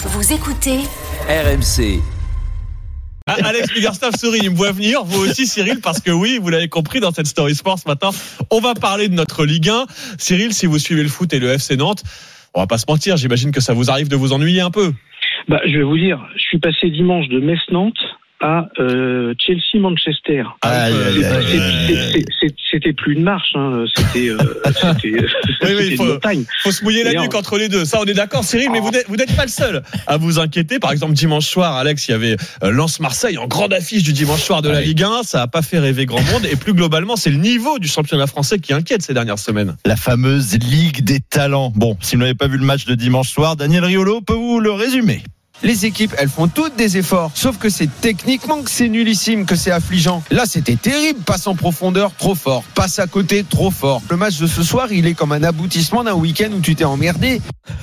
Vous écoutez RMC. Ah, Alex Biggerstaff sourit, il me voit venir. Vous aussi, Cyril, parce que oui, vous l'avez compris dans cette Story Sport ce matin. On va parler de notre Ligue 1. Cyril, si vous suivez le foot et le FC Nantes, on va pas se mentir, j'imagine que ça vous arrive de vous ennuyer un peu. Bah, je vais vous dire, je suis passé dimanche de Metz-Nantes à euh, Chelsea-Manchester. C'était plus une marche, hein. c'était euh, c'était- oui, c'était il une faut- montagne. Faut se mouiller la nuque entre les deux. Ça, on est d'accord, Cyril, mais vous n'êtes, vous n'êtes pas le seul à vous inquiéter. Par exemple, dimanche soir, Alex, il y avait euh, Lens-Marseille en grande affiche du dimanche soir de la Ouais. Ligue 1. Ça a pas fait rêver grand monde. Et plus globalement, c'est le niveau du championnat français qui inquiète ces dernières semaines. la fameuse Ligue des talents. Bon, si vous n'avez pas vu le match de dimanche soir, Daniel Riolo peut vous le résumer. Les équipes, elles font toutes des efforts. Sauf que c'est techniquement que c'est nullissime, que c'est affligeant. Là, c'était terrible. Passe en profondeur, trop fort. Passe à côté, trop fort. Le match de ce soir, il est comme un aboutissement d'un week-end où tu t'es emmerdé.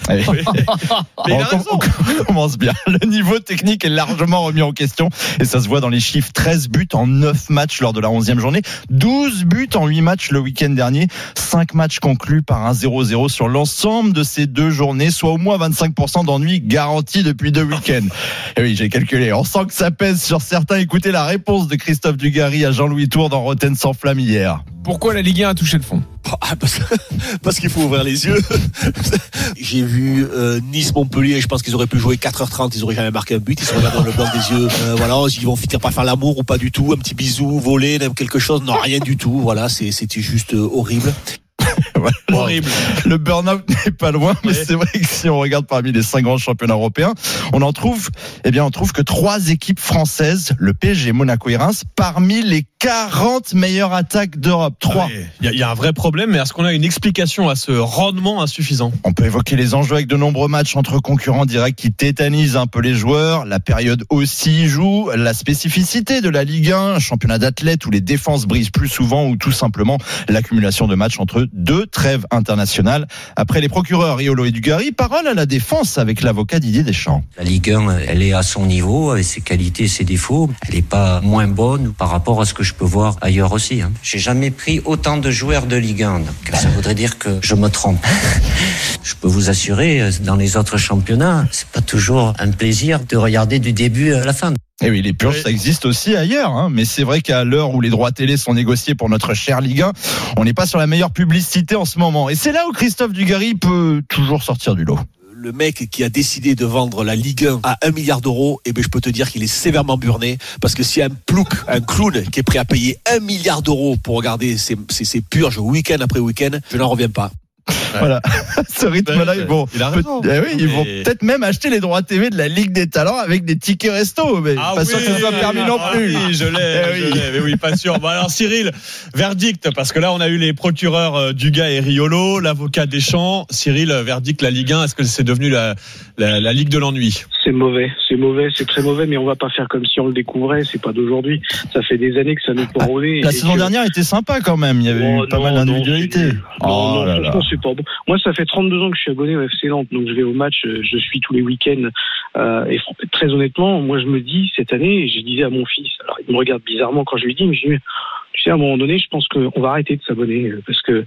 Allez. Mais on, com- on commence bien. Le niveau technique est largement remis en question et ça se voit dans les chiffres. 13 buts en 9 matchs lors de la 11e journée, 12 buts en 8 matchs le week-end dernier, 5 matchs conclus par un 0-0 sur l'ensemble de ces deux journées, soit au moins 25% d'ennui garanti depuis deux week-ends. Et oui, j'ai calculé. On sent que ça pèse sur certains. Écoutez la réponse de Christophe Dugarry à Jean-Louis Tour dans Rotten sans flamme hier. Pourquoi la Ligue 1 a touché le fond Ah, parce, parce qu'il faut ouvrir les yeux. J'ai vu euh, Nice-Montpellier, je pense qu'ils auraient pu jouer 4h30, ils auraient jamais marqué un but, ils se regardent dans le blanc des yeux. Euh, voilà, ils vont finir par faire l'amour ou pas du tout, un petit bisou, voler, même quelque chose, non, rien du tout. Voilà, c'est- c'était juste euh, horrible. Horrible. Le burn-out n'est pas loin, mais c'est vrai que si on regarde parmi les cinq grands championnats européens, on en trouve, eh bien, on trouve que trois équipes françaises, le PSG, Monaco et Reims, parmi les 40 meilleures attaques d'Europe. Trois. Il y, a- il y a un vrai problème, mais est-ce qu'on a une explication à ce rendement insuffisant? On peut évoquer les enjeux avec de nombreux matchs entre concurrents directs qui tétanisent un peu les joueurs. La période aussi joue. La spécificité de la Ligue 1, un championnat d'athlètes où les défenses brisent plus souvent ou tout simplement l'accumulation de matchs entre deux trêves internationales. Après les procureurs Riolo et Dugarry, parole à la défense avec l'avocat Didier Deschamps. La Ligue 1, elle est à son niveau, avec ses qualités ses défauts. Elle n'est pas moins bonne par rapport à ce que je peux voir ailleurs aussi. Hein. J'ai jamais pris autant de joueurs de Ligue 1, donc ça voudrait dire que je me trompe. Je peux vous assurer, euh, dans les autres championnats, c'est pas toujours un plaisir de regarder du début à la fin. Et oui, les purges, ça existe aussi ailleurs, hein. mais c'est vrai qu'à l'heure où les droits télé sont négociés pour notre cher Ligue 1, on n'est pas sur la meilleure publicité en ce moment. Et c'est là où Christophe Dugarry peut toujours sortir du lot. Le mec qui a décidé de vendre la Ligue 1 à 1 milliard d'euros, eh ben, je peux te dire qu'il est sévèrement burné. Parce que s'il y a un plouc, un clown qui est prêt à payer 1 milliard d'euros pour regarder ses, ses, ses purges week-end après week-end, je n'en reviens pas. Voilà, ce rythme-là, ils vont, Il a peut- raison. eh oui, ils vont peut-être même acheter les droits TV de la Ligue des Talents avec des tickets resto, mais Ah pas sûr que ce soit permis non ah plus. oui, je l'ai, Eh oui. mais oui, pas sûr. Bon alors Cyril, verdict, parce que là on a eu les procureurs euh, Dugas et Riolo, l'avocat Deschamps. Cyril, verdict la Ligue 1, est-ce que c'est devenu la, la, la Ligue de l'ennui? C'est mauvais, c'est mauvais, c'est très mauvais, mais on va pas faire comme si on le découvrait, c'est pas d'aujourd'hui. Ça fait des années que ça nous corrodait. La et saison que- dernière était sympa quand même, il y avait Oh, eu pas non, mal. Non, Oh bon. Moi, ça fait 32 ans que je suis abonné au FC Nantes, donc je vais au match, euh, je suis tous les week-ends. euh, et très honnêtement, moi, je me dis cette année, je disais à mon fils, alors il me regarde bizarrement quand je lui dis, mais je dis, tu sais, à un moment donné, je pense qu'on va arrêter de s'abonner euh, parce que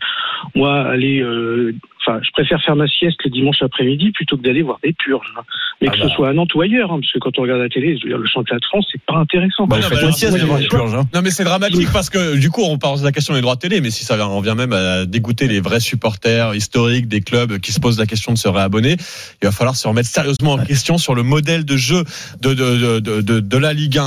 moi, aller, euh, enfin, je préfère faire ma sieste le dimanche après-midi plutôt que d'aller voir des purges. hein. Mais Ah que bah. ce soit à Nantes ou ailleurs, hein, parce que quand on regarde la télé, je veux dire, le championnat de France, c'est pas intéressant. Bah, vous bah, sieste les purges. hein. Non mais c'est dramatique parce que du coup on pose la question des droits de télé, mais si ça vient- on vient même à dégoûter les vrais supporters historiques des clubs qui se posent la question de se réabonner, il va falloir se remettre sérieusement en question sur le modèle de jeu de, de, de, de, de la Ligue 1.